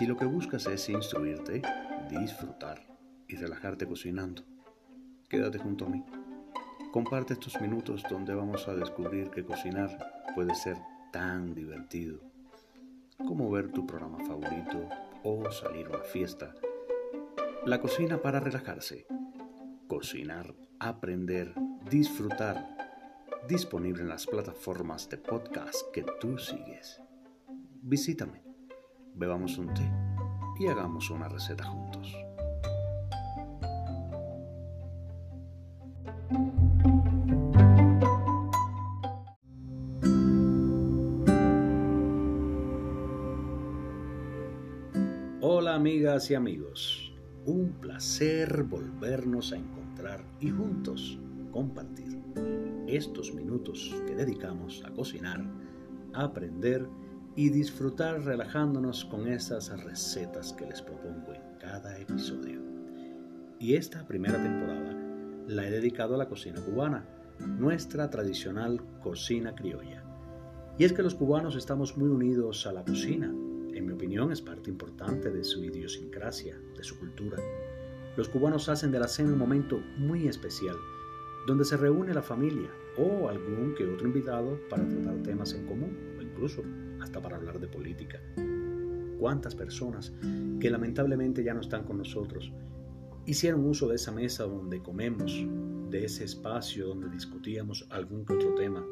Si lo que buscas es instruirte, disfrutar y relajarte cocinando, quédate junto a mí. Comparte estos minutos donde vamos a descubrir que cocinar puede ser tan divertido como ver tu programa favorito o salir a una fiesta. La cocina para relajarse. Cocinar, aprender, disfrutar. Disponible en las plataformas de podcast que tú sigues. Visítame, bebamos un té y hagamos una receta juntos. Hola amigas y amigos, un placer volvernos a encontrar y juntos compartir estos minutos que dedicamos a cocinar, a aprender y disfrutar relajándonos con estas recetas que les propongo en cada episodio. Y esta primera temporada la he dedicado a la cocina cubana, nuestra tradicional cocina criolla. Y es que los cubanos estamos muy unidos a la cocina, en mi opinión, es parte importante de su idiosincrasia, de su cultura. Los cubanos hacen de la cena un momento muy especial, donde se reúne la familia o algún que otro invitado para tratar temas en común o incluso hasta para hablar de política. ¿Cuántas personas que lamentablemente ya no están con nosotros hicieron uso de esa mesa donde comemos, de ese espacio donde discutíamos algún que otro tema,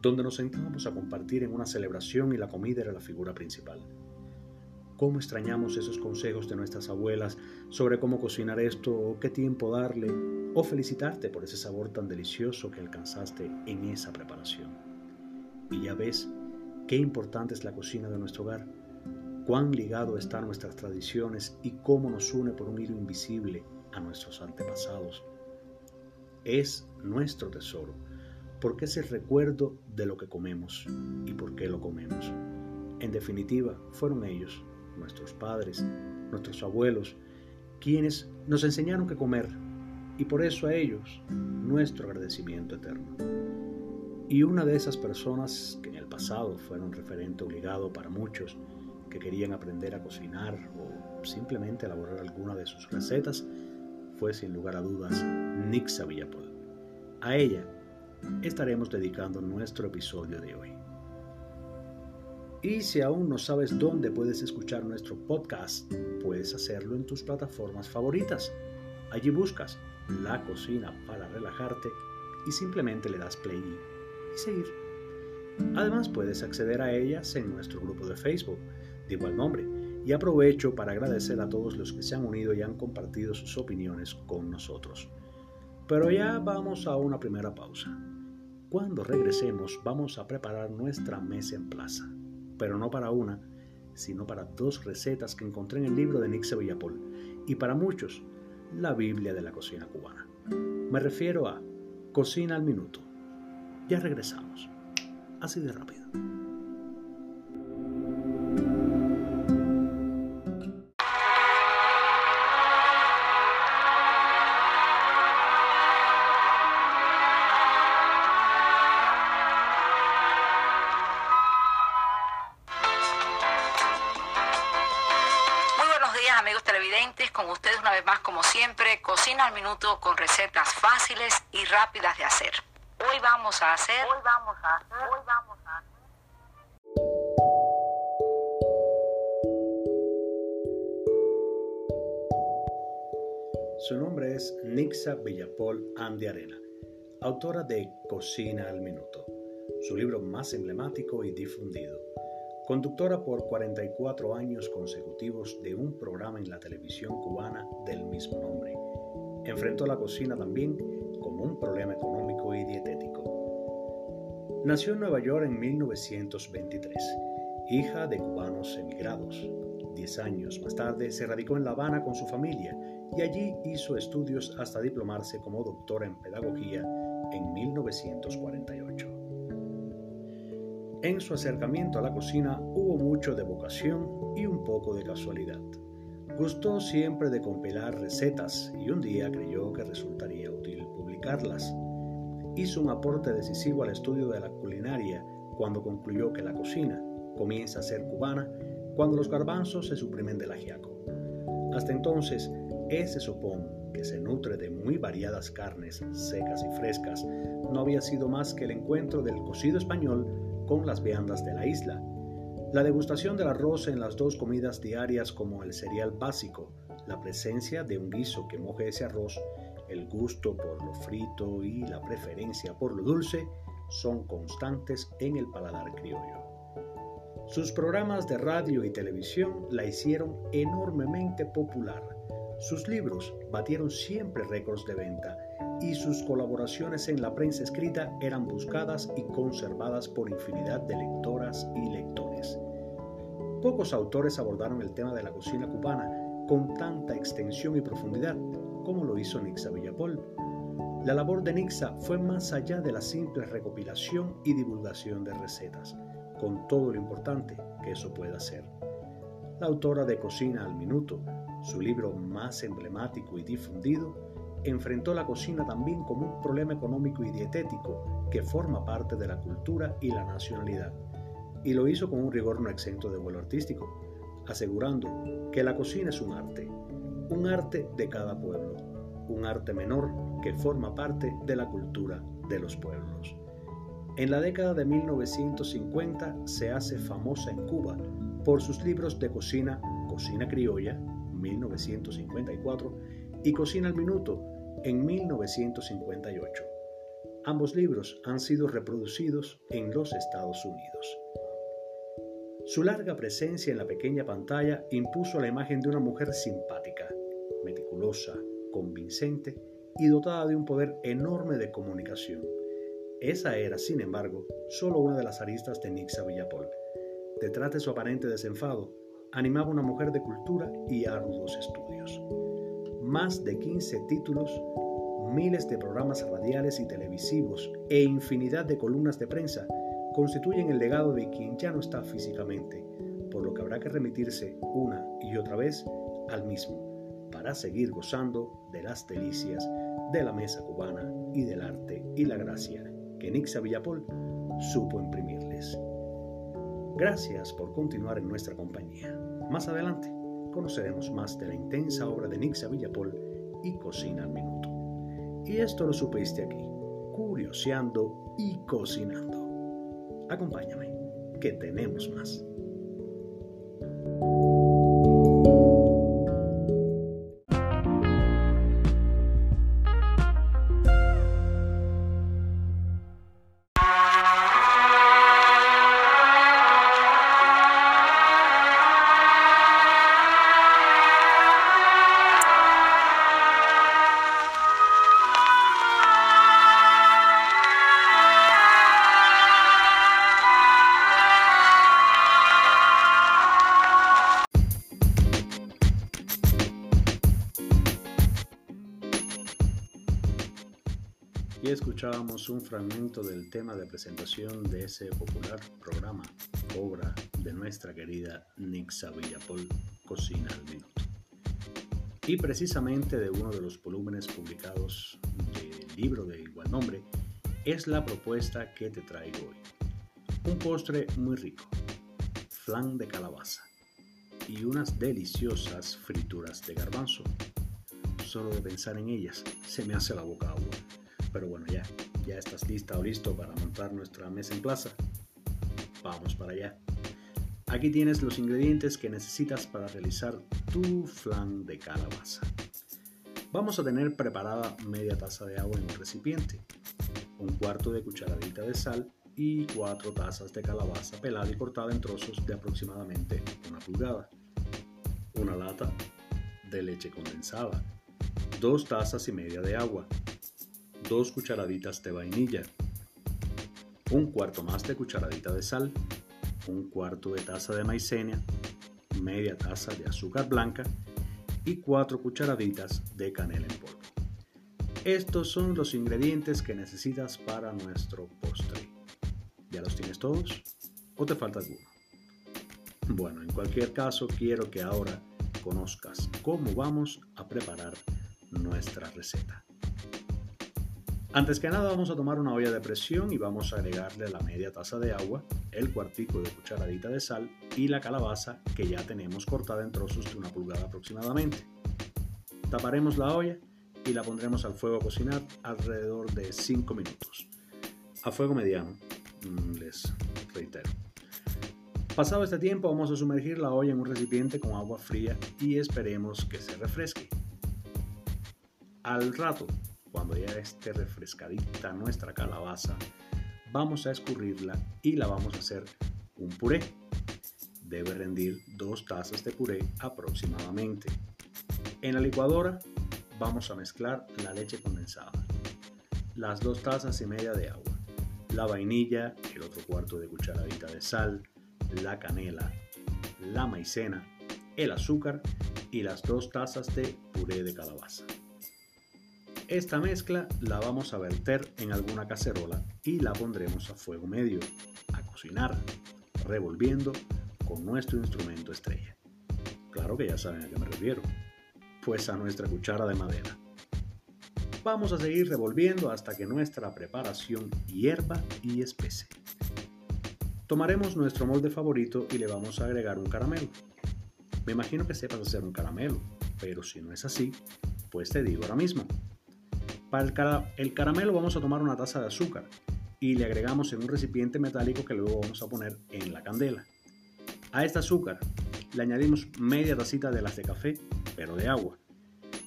donde nos sentábamos a compartir en una celebración y la comida era la figura principal? cómo extrañamos esos consejos de nuestras abuelas sobre cómo cocinar esto o qué tiempo darle, o felicitarte por ese sabor tan delicioso que alcanzaste en esa preparación. Y ya ves qué importante es la cocina de nuestro hogar, cuán ligado está nuestras tradiciones y cómo nos une por un hilo invisible a nuestros antepasados. Es nuestro tesoro, porque es el recuerdo de lo que comemos y por qué lo comemos. En definitiva, fueron ellos nuestros padres, nuestros abuelos, quienes nos enseñaron que comer y por eso a ellos nuestro agradecimiento eterno. Y una de esas personas que en el pasado fueron referente obligado para muchos que querían aprender a cocinar o simplemente elaborar alguna de sus recetas fue sin lugar a dudas Nixa Villapol. A ella estaremos dedicando nuestro episodio de hoy. Y si aún no sabes dónde puedes escuchar nuestro podcast, puedes hacerlo en tus plataformas favoritas. Allí buscas La Cocina para relajarte y simplemente le das play y seguir. Además puedes acceder a ellas en nuestro grupo de Facebook de igual nombre. Y aprovecho para agradecer a todos los que se han unido y han compartido sus opiniones con nosotros. Pero ya vamos a una primera pausa. Cuando regresemos vamos a preparar nuestra mesa en plaza pero no para una, sino para dos recetas que encontré en el libro de Nixe Villapol y para muchos la Biblia de la cocina cubana. Me refiero a Cocina al Minuto. Ya regresamos. Así de rápido. con ustedes una vez más como siempre, cocina al minuto con recetas fáciles y rápidas de hacer. Hoy vamos a hacer, hoy vamos a hacer, hoy vamos a hacer. Su nombre es Nixa Villapol Andy Arena, autora de Cocina al Minuto, su libro más emblemático y difundido conductora por 44 años consecutivos de un programa en la televisión cubana del mismo nombre. Enfrentó la cocina también un problema económico y dietético. Nació en Nueva York en 1923, hija de cubanos emigrados. Diez años más tarde se radicó en La Habana con su familia y allí hizo estudios hasta diplomarse como doctora en pedagogía en 1948. En su acercamiento a la cocina hubo mucho de vocación y un poco de casualidad. Gustó siempre de compilar recetas y un día creyó que resultaría útil publicarlas. Hizo un aporte decisivo al estudio de la culinaria cuando concluyó que la cocina comienza a ser cubana cuando los garbanzos se suprimen del ajiaco. Hasta entonces, ese sopón, que se nutre de muy variadas carnes secas y frescas, no había sido más que el encuentro del cocido español con las viandas de la isla. La degustación del arroz en las dos comidas diarias como el cereal básico, la presencia de un guiso que moje ese arroz, el gusto por lo frito y la preferencia por lo dulce son constantes en el paladar criollo. Sus programas de radio y televisión la hicieron enormemente popular. Sus libros batieron siempre récords de venta y sus colaboraciones en la prensa escrita eran buscadas y conservadas por infinidad de lectoras y lectores. Pocos autores abordaron el tema de la cocina cubana con tanta extensión y profundidad como lo hizo Nixa Villapol. La labor de Nixa fue más allá de la simple recopilación y divulgación de recetas con todo lo importante que eso pueda hacer. La autora de Cocina al Minuto, su libro más emblemático y difundido, enfrentó la cocina también como un problema económico y dietético que forma parte de la cultura y la nacionalidad, y lo hizo con un rigor no exento de vuelo artístico, asegurando que la cocina es un arte, un arte de cada pueblo, un arte menor que forma parte de la cultura de los pueblos. En la década de 1950 se hace famosa en Cuba por sus libros de cocina Cocina Criolla, 1954, y Cocina al Minuto, en 1958. Ambos libros han sido reproducidos en los Estados Unidos. Su larga presencia en la pequeña pantalla impuso la imagen de una mujer simpática, meticulosa, convincente y dotada de un poder enorme de comunicación esa era, sin embargo, solo una de las aristas de Nixa Villapol. Detrás de su aparente desenfado, animaba una mujer de cultura y arduos estudios. Más de 15 títulos, miles de programas radiales y televisivos e infinidad de columnas de prensa constituyen el legado de quien ya no está físicamente, por lo que habrá que remitirse una y otra vez al mismo, para seguir gozando de las delicias de la mesa cubana y del arte y la gracia que Nixa Villapol supo imprimirles. Gracias por continuar en nuestra compañía. Más adelante conoceremos más de la intensa obra de Nixa Villapol y Cocina al Minuto. Y esto lo supiste aquí, curioseando y cocinando. Acompáñame, que tenemos más. Escuchábamos un fragmento del tema de presentación de ese popular programa, obra de nuestra querida Nixa Villapol, Cocina al Minuto. Y precisamente de uno de los volúmenes publicados del libro de igual nombre, es la propuesta que te traigo hoy. Un postre muy rico, flan de calabaza y unas deliciosas frituras de garbanzo. Solo de pensar en ellas se me hace la boca agua. Pero bueno, ya, ya estás lista o listo para montar nuestra mesa en plaza. Vamos para allá. Aquí tienes los ingredientes que necesitas para realizar tu flan de calabaza. Vamos a tener preparada media taza de agua en un recipiente, un cuarto de cucharadita de sal y cuatro tazas de calabaza pelada y cortada en trozos de aproximadamente una pulgada, una lata de leche condensada, dos tazas y media de agua, dos cucharaditas de vainilla, un cuarto más de cucharadita de sal, un cuarto de taza de maicena, media taza de azúcar blanca y cuatro cucharaditas de canela en polvo. Estos son los ingredientes que necesitas para nuestro postre. ¿Ya los tienes todos? ¿O te falta alguno? Bueno, en cualquier caso quiero que ahora conozcas cómo vamos a preparar nuestra receta. Antes que nada vamos a tomar una olla de presión y vamos a agregarle la media taza de agua, el cuartico de cucharadita de sal y la calabaza que ya tenemos cortada en trozos de una pulgada aproximadamente. Taparemos la olla y la pondremos al fuego a cocinar alrededor de 5 minutos. A fuego mediano, mm, les reitero. Pasado este tiempo vamos a sumergir la olla en un recipiente con agua fría y esperemos que se refresque. Al rato cuando ya esté refrescadita nuestra calabaza, vamos a escurrirla y la vamos a hacer un puré. Debe rendir dos tazas de puré aproximadamente. En la licuadora vamos a mezclar la leche condensada, las dos tazas y media de agua, la vainilla, el otro cuarto de cucharadita de sal, la canela, la maicena, el azúcar y las dos tazas de puré de calabaza. Esta mezcla la vamos a verter en alguna cacerola y la pondremos a fuego medio, a cocinar, revolviendo con nuestro instrumento estrella. Claro que ya saben a qué me refiero, pues a nuestra cuchara de madera. Vamos a seguir revolviendo hasta que nuestra preparación hierva y espese. Tomaremos nuestro molde favorito y le vamos a agregar un caramelo. Me imagino que sepas hacer un caramelo, pero si no es así, pues te digo ahora mismo. Para el, caramelo vamos a tomar una taza de azúcar y le agregamos en un recipiente metálico que luego vamos a poner en la candela. A este azúcar le añadimos media tacita de las de café, pero de agua.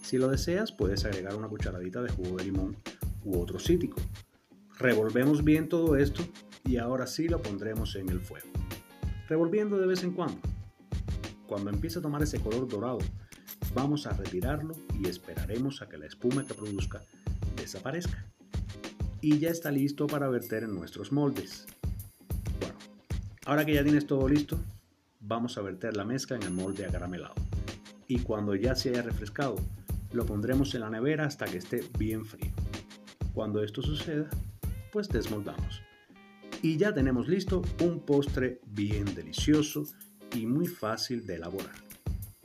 Si lo deseas, puedes agregar una cucharadita de jugo de limón u otro cítrico. Revolvemos bien todo esto y ahora sí lo pondremos en el fuego. Revolviendo de vez en cuando. Cuando empiece a tomar ese color dorado, vamos a retirarlo y esperaremos a que la espuma que produzca desaparezca. Y ya está listo para verter en nuestros moldes. Bueno, ahora que ya tienes todo listo, vamos a verter la mezcla en el molde acaramelado. Y cuando ya se haya refrescado, lo pondremos en la nevera hasta que esté bien frío. Cuando esto suceda, pues desmoldamos. Y ya tenemos listo un postre bien delicioso y muy fácil de elaborar.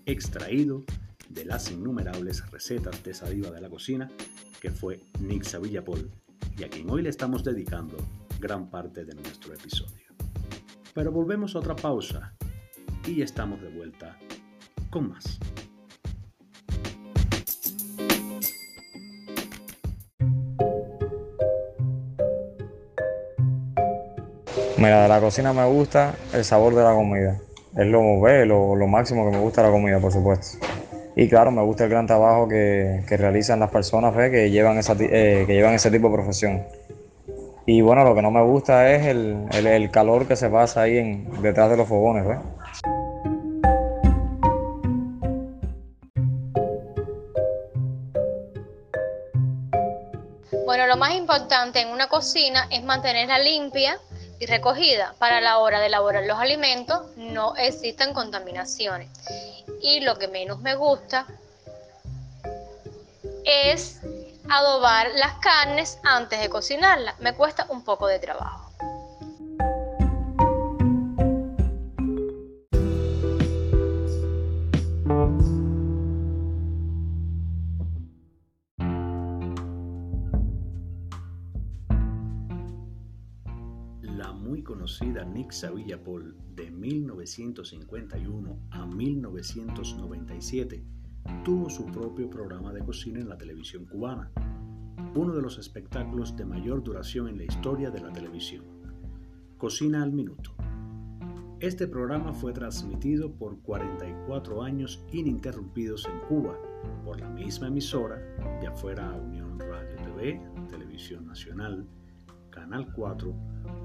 Extraído de las innumerables recetas de esa diva de la cocina que fue Nixa Villapol y a quien hoy le estamos dedicando gran parte de nuestro episodio. Pero volvemos a otra pausa y estamos de vuelta con más. Mira, de la cocina me gusta el sabor de la comida. Es lo, lo, lo máximo que me gusta la comida, por supuesto. Y claro, me gusta el gran trabajo que, realizan las personas que, llevan esa, eh, que llevan ese tipo de profesión. Y bueno, lo que no me gusta es el, calor que se pasa ahí en, detrás de los fogones. Bueno, lo más importante en una cocina es mantenerla limpia y recogida. Para la hora de elaborar los alimentos no existen contaminaciones y lo que menos me gusta es adobar las carnes antes de cocinarlas. Me cuesta un poco de trabajo. Conocida Nixa Villapol de 1951 a 1997 tuvo su propio programa de cocina en la televisión cubana, uno de los espectáculos de mayor duración en la historia de la televisión. Cocina al Minuto. Este programa fue transmitido por 44 años ininterrumpidos en Cuba por la misma emisora, ya fuera Unión Radio TV, Televisión Nacional, Canal 4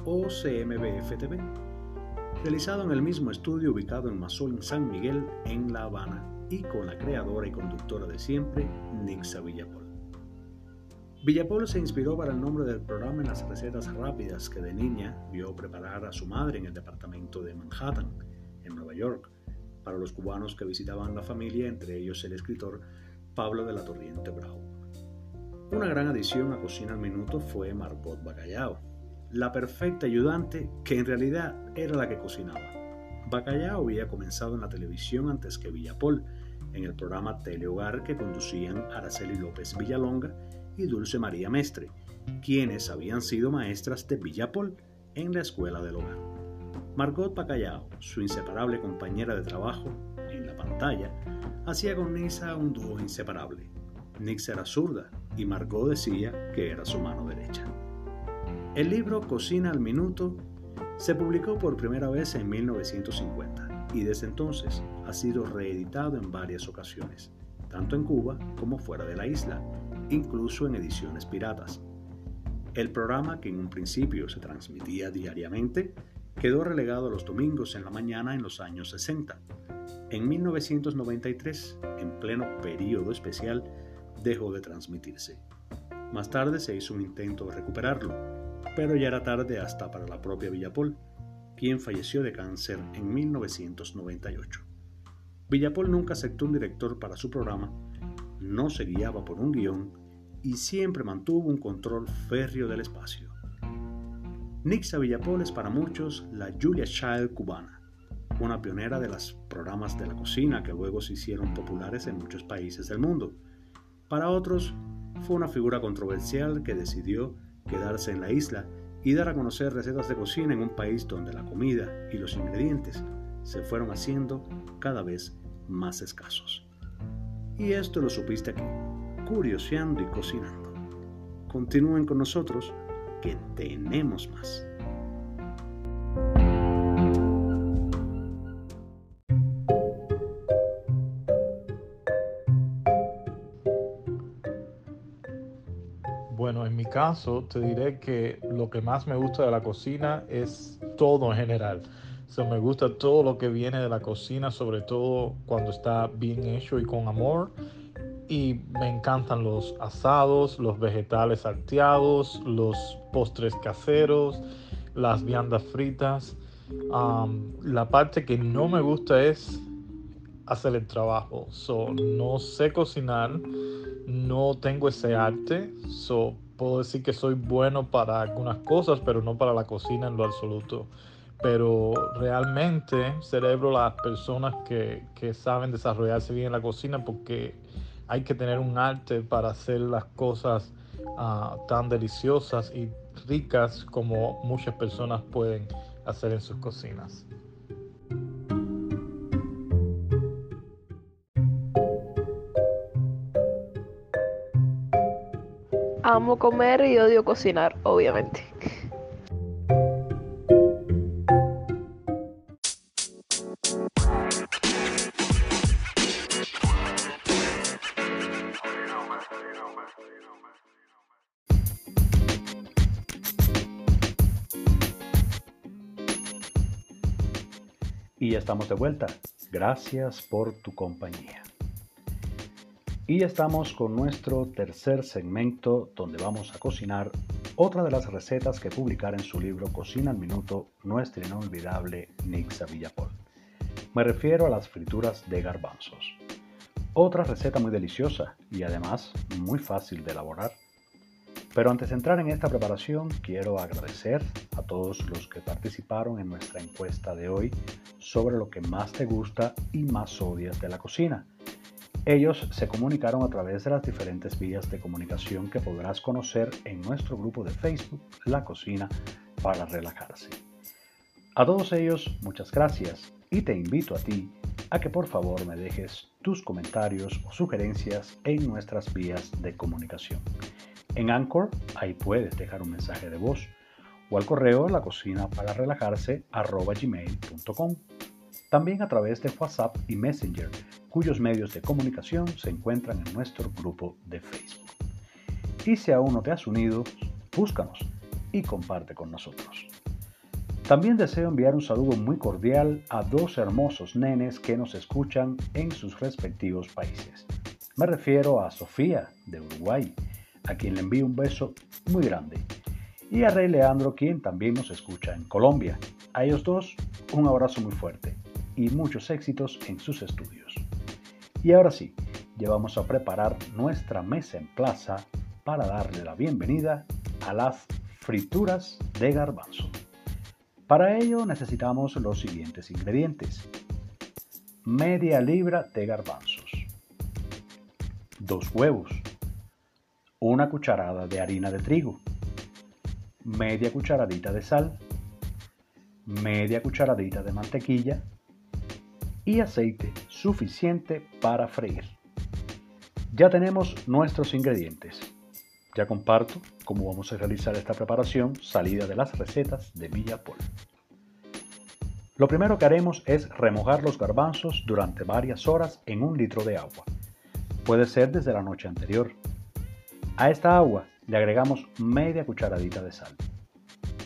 o CMBF TV realizado en el mismo estudio ubicado en Masol, San Miguel, en La Habana, y con la creadora y conductora de siempre, Nixa Villapol. Villapol se inspiró para el nombre del programa en las recetas rápidas que de niña vio preparar a su madre en el departamento de Manhattan, en Nueva York, para los cubanos que visitaban la familia, entre ellos el escritor Pablo de la Torriente Bravo. Una gran adición a Cocina al Minuto fue Marbot Bacallao, la perfecta ayudante que en realidad era la que cocinaba. Bacallao había comenzado en la televisión antes que Villapol, en el programa Telehogar que conducían Araceli López Villalonga y Dulce María Mestre, quienes habían sido maestras de Villapol en la escuela del hogar. Margot Pacallao, su inseparable compañera de trabajo en la pantalla, hacía con Nisa un dúo inseparable. Nix era zurda y Margot decía que era su mano derecha. El libro Cocina al Minuto se publicó por primera vez en 1950 y desde entonces ha sido reeditado en varias ocasiones, tanto en Cuba como fuera de la isla, incluso en ediciones piratas. El programa, que en un principio se transmitía diariamente, quedó relegado los domingos en la mañana en los años 60. En 1993, en pleno periodo especial, dejó de transmitirse. Más tarde se hizo un intento de recuperarlo, pero ya era tarde hasta para la propia Villapol, quien falleció de cáncer en 1998. Villapol nunca aceptó un director para su programa, no se guiaba por un guion y siempre mantuvo un control férreo del espacio. Nixa Villapol es para muchos la Julia Child cubana, una pionera de los programas de la cocina que luego se hicieron populares en muchos países del mundo. Para otros, fue una figura controversial que decidió quedarse en la isla y dar a conocer recetas de cocina en un país donde la comida y los ingredientes se fueron haciendo cada vez más escasos. Y esto lo supiste aquí, curioseando y cocinando. Continúen con nosotros que tenemos más. Caso te diré que lo que más me gusta de la cocina es todo en general. O me gusta todo lo que viene de la cocina, sobre todo cuando está bien hecho y con amor. Y me encantan los asados, los vegetales salteados, los postres caseros, las viandas fritas. la parte que no me gusta es hacer el trabajo. So, no sé cocinar no tengo ese arte, so, puedo decir que soy bueno para algunas cosas, pero no para la cocina en lo absoluto. Pero realmente celebro las personas que, saben desarrollarse bien en la cocina porque hay que tener un arte para hacer las cosas ah, tan deliciosas y ricas como muchas personas pueden hacer en sus cocinas. Amo comer y odio cocinar, obviamente. Y ya estamos de vuelta. Gracias por tu compañía. Y estamos con nuestro tercer segmento donde vamos a cocinar otra de las recetas que publicara en su libro Cocina al Minuto nuestra inolvidable Nixa Villapol. Me refiero a las frituras de garbanzos. Otra receta muy deliciosa y además muy fácil de elaborar. Pero antes de entrar en esta preparación quiero agradecer a todos los que participaron en nuestra encuesta de hoy sobre lo que más te gusta y más odias de la cocina. Ellos se comunicaron a través de las diferentes vías de comunicación que podrás conocer en nuestro grupo de Facebook, La Cocina para Relajarse. A todos ellos, muchas gracias y te invito a ti a que por favor me dejes tus comentarios o sugerencias en nuestras vías de comunicación. En Anchor, ahí puedes dejar un mensaje de voz o al correo la cocina para relajarse gmail.com. También a través de WhatsApp y Messenger cuyos medios de comunicación se encuentran en nuestro grupo de Facebook. Y si aún no te has unido, búscanos y comparte con nosotros. También deseo enviar un saludo muy cordial a dos hermosos nenes que nos escuchan en sus respectivos países. Me refiero a Sofía, de Uruguay, a quien le envío un beso muy grande, y a Rey Leandro, quien también nos escucha en Colombia. A ellos dos, un abrazo muy fuerte y muchos éxitos en sus estudios. Y ahora sí, ya vamos a preparar nuestra mesa en plaza para darle la bienvenida a las frituras de garbanzo. Para ello necesitamos los siguientes ingredientes. Media libra de garbanzos. Dos huevos. Una cucharada de harina de trigo. media cucharadita de sal, media cucharadita de mantequilla y aceite suficiente para freír. Ya tenemos nuestros ingredientes. Ya comparto cómo vamos a realizar esta preparación salida de las recetas de Villapol. Lo primero que haremos es remojar los garbanzos durante varias horas en un litro de agua. Puede ser desde la noche anterior. A esta agua le agregamos media cucharadita de sal.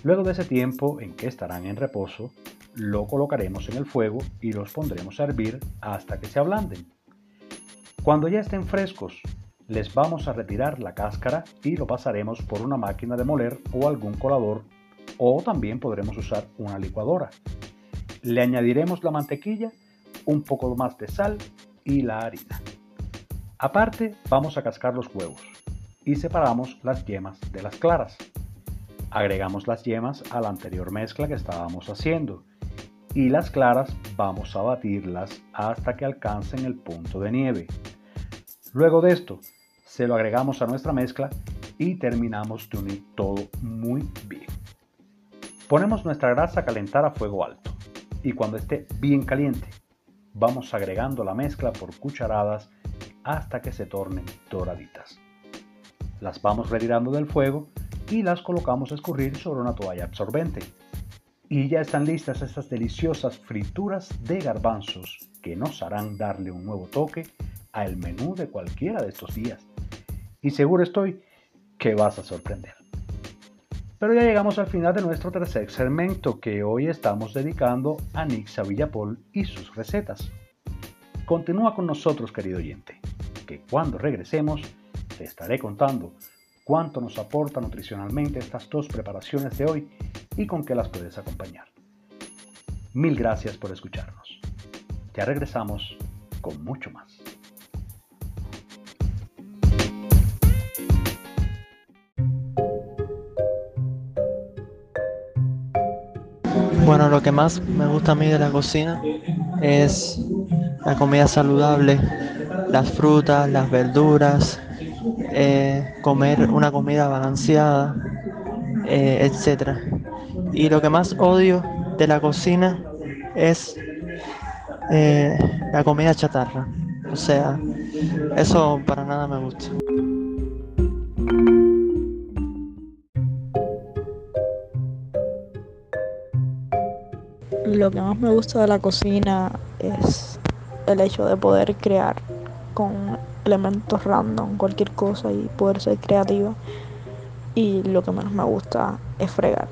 Luego de ese tiempo en que estarán en reposo, lo colocaremos en el fuego y los pondremos a hervir hasta que se ablanden. Cuando ya estén frescos, les vamos a retirar la cáscara y lo pasaremos por una máquina de moler o algún colador o también podremos usar una licuadora. Le añadiremos la mantequilla, un poco más de sal y la harina. Aparte vamos a cascar los huevos y separamos las yemas de las claras. Agregamos las yemas a la anterior mezcla que estábamos haciendo y las claras vamos a batirlas hasta que alcancen el punto de nieve. Luego de esto, se lo agregamos a nuestra mezcla y terminamos de unir todo muy bien. Ponemos nuestra grasa a calentar a fuego alto y cuando esté bien caliente, vamos agregando la mezcla por cucharadas hasta que se tornen doraditas. Las vamos retirando del fuego y las colocamos a escurrir sobre una toalla absorbente. Y ya están listas estas deliciosas frituras de garbanzos que nos harán darle un nuevo toque al menú de cualquiera de estos días. Y seguro estoy que vas a sorprender. Pero ya llegamos al final de nuestro tercer segmento que hoy estamos dedicando a Nixa Villapol y sus recetas. Continúa con nosotros, querido oyente, que cuando regresemos te estaré contando cuánto nos aporta nutricionalmente estas dos preparaciones de hoy y con qué las puedes acompañar. Mil gracias por escucharnos. Ya regresamos con mucho más. Bueno, lo que más me gusta a mí de la cocina es la comida saludable, las frutas, las verduras, eh, comer una comida balanceada, eh, etc. Y lo que más odio de la cocina es eh, la comida chatarra. O sea, eso para nada me gusta. Lo que más me gusta de la cocina es el hecho de poder crear con elementos random, cualquier cosa y poder ser creativa. Y lo que menos me gusta es fregar.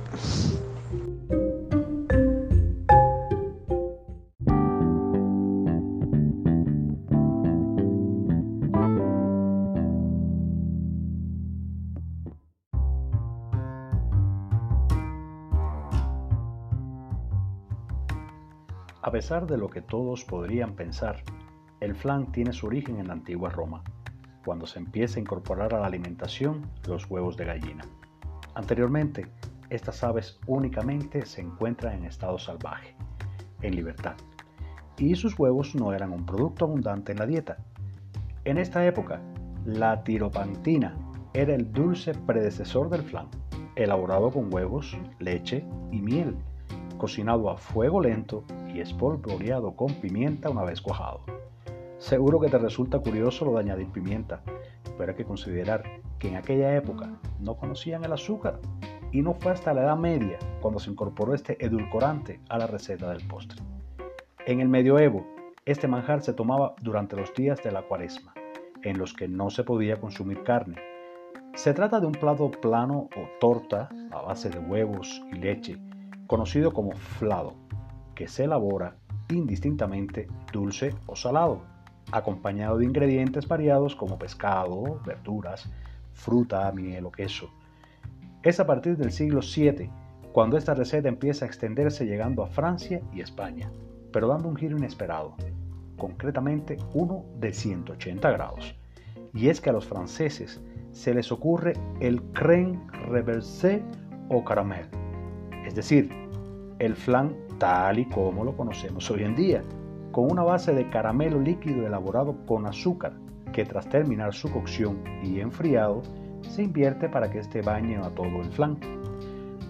A pesar de lo que todos podrían pensar, el flan tiene su origen en la antigua Roma, cuando se empieza a incorporar a la alimentación los huevos de gallina. Anteriormente, estas aves únicamente se encuentran en estado salvaje, en libertad, y sus huevos no eran un producto abundante en la dieta. En esta época, la tiropantina era el dulce predecesor del flan, elaborado con huevos, leche y miel, cocinado a fuego lento y espolvoreado con pimienta una vez cuajado. Seguro que te resulta curioso lo de añadir pimienta, pero hay que considerar que en aquella época no conocían el azúcar y no fue hasta la Edad Media cuando se incorporó este edulcorante a la receta del postre. En el medioevo, este manjar se tomaba durante los días de la cuaresma, en los que no se podía consumir carne. Se trata de un plato plano o torta a base de huevos y leche, conocido como flado, que se elabora indistintamente dulce o salado, acompañado de ingredientes variados como pescado, verduras, fruta, miel o queso. Es a partir del siglo VII cuando esta receta empieza a extenderse llegando a Francia y España, pero dando un giro inesperado, concretamente uno de 180 grados. Y es que a los franceses se les ocurre el crème reversé o caramel, es decir, el flan tal y como lo conocemos hoy en día, con una base de caramelo líquido elaborado con azúcar, que tras terminar su cocción y enfriado, se invierte para que este bañe a todo el flan.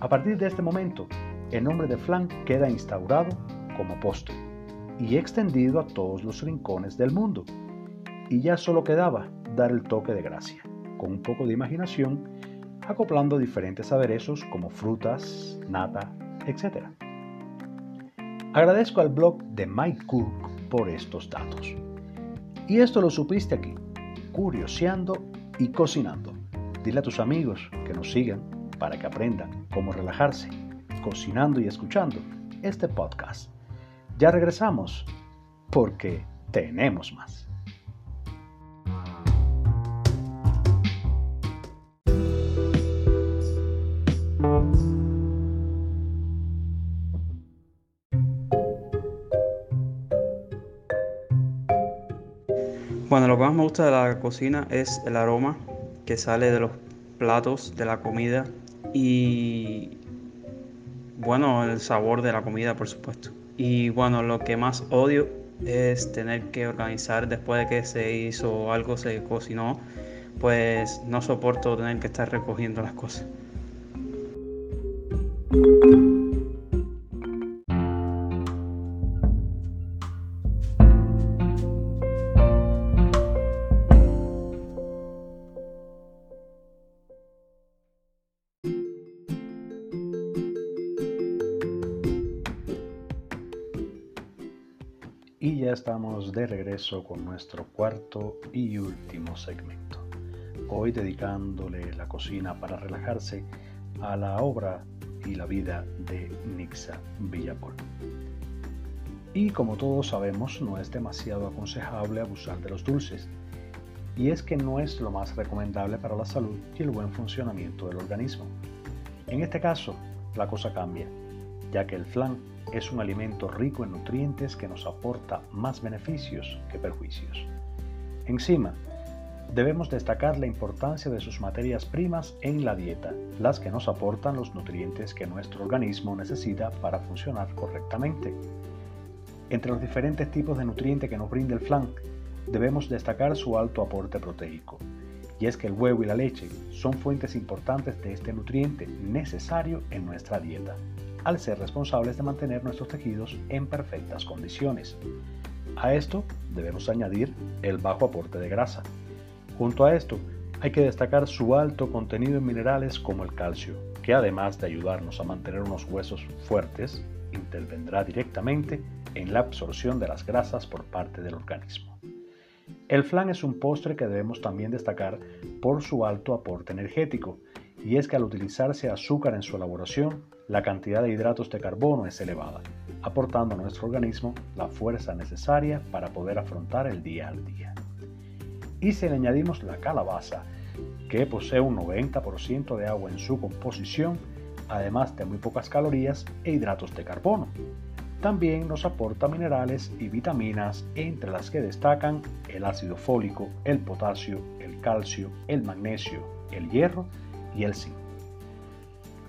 A partir de este momento, el nombre de flan queda instaurado como postre y extendido a todos los rincones del mundo. Y ya solo quedaba dar el toque de gracia, con un poco de imaginación, acoplando diferentes aderezos como frutas, nata, etc. Agradezco al blog de Mike Cook por estos datos. Y esto lo supiste aquí, curioseando y cocinando. Dile a tus amigos que nos sigan para que aprendan cómo relajarse, cocinando y escuchando este podcast. Ya regresamos porque tenemos más. Lo que más me gusta de la cocina es el aroma que sale de los platos, de la comida y bueno, el sabor de la comida, por supuesto. Y bueno, lo que más odio es tener que organizar después de que se hizo algo, se cocinó, pues no soporto tener que estar recogiendo las cosas. Y ya estamos de regreso con nuestro cuarto y último segmento. Hoy dedicándole la cocina para relajarse a la obra y la vida de Nixa Villapol. Y como todos sabemos, no es demasiado aconsejable abusar de los dulces. Y es que no es lo más recomendable para la salud y el buen funcionamiento del organismo. En este caso, la cosa cambia, ya que el flan es un alimento rico en nutrientes que nos aporta más beneficios que perjuicios. Encima, debemos destacar la importancia de sus materias primas en la dieta, las que nos aportan los nutrientes que nuestro organismo necesita para funcionar correctamente. Entre los diferentes tipos de nutrientes que nos brinda el flan, debemos destacar su alto aporte proteico, y es que el huevo y la leche son fuentes importantes de este nutriente necesario en nuestra dieta al ser responsables de mantener nuestros tejidos en perfectas condiciones. A esto debemos añadir el bajo aporte de grasa. Junto a esto, hay que destacar su alto contenido en minerales como el calcio, que además de ayudarnos a mantener unos huesos fuertes, intervendrá directamente en la absorción de las grasas por parte del organismo. El flan es un postre que debemos también destacar por su alto aporte energético, y es que al utilizarse azúcar en su elaboración, la cantidad de hidratos de carbono es elevada, aportando a nuestro organismo la fuerza necesaria para poder afrontar el día al día. Y si le añadimos la calabaza, que posee un 90% de agua en su composición, además de muy pocas calorías e hidratos de carbono. También nos aporta minerales y vitaminas, entre las que destacan el ácido fólico, el potasio, el calcio, el magnesio, el hierro y el zinc.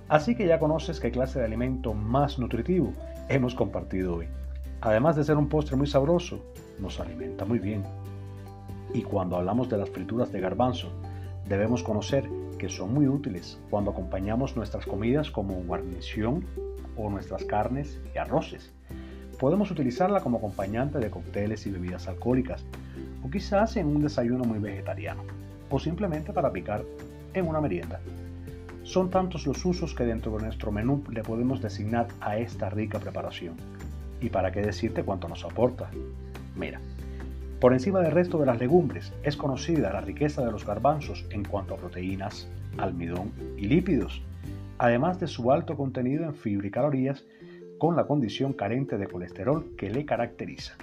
Así que ya conoces qué clase de alimento más nutritivo hemos compartido hoy. Además de ser un postre muy sabroso, nos alimenta muy bien. Y cuando hablamos de las frituras de garbanzo, debemos conocer que son muy útiles cuando acompañamos nuestras comidas como guarnición o nuestras carnes y arroces. Podemos utilizarla como acompañante de cócteles y bebidas alcohólicas, o quizás en un desayuno muy vegetariano, o simplemente para picar en una merienda. Son tantos los usos que dentro de nuestro menú le podemos designar a esta rica preparación. ¿Y para qué decirte cuánto nos aporta? Mira, por encima del resto de las legumbres es conocida la riqueza de los garbanzos en cuanto a proteínas, almidón y lípidos, además de su alto contenido en fibra y calorías con la condición carente de colesterol que le caracteriza.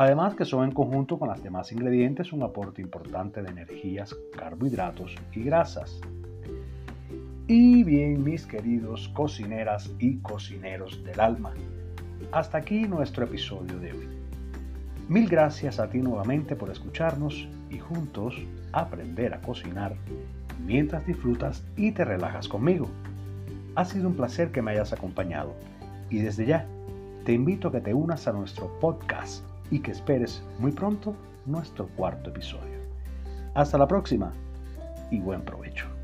Además que son en conjunto con los demás ingredientes un aporte importante de energías, carbohidratos y grasas. Y bien, mis queridos cocineras y cocineros del alma, hasta aquí nuestro episodio de hoy. Mil gracias a ti nuevamente por escucharnos y juntos aprender a cocinar mientras disfrutas y te relajas conmigo. Ha sido un placer que me hayas acompañado y desde ya te invito a que te unas a nuestro podcast y que esperes muy pronto nuestro cuarto episodio. Hasta la próxima y buen provecho.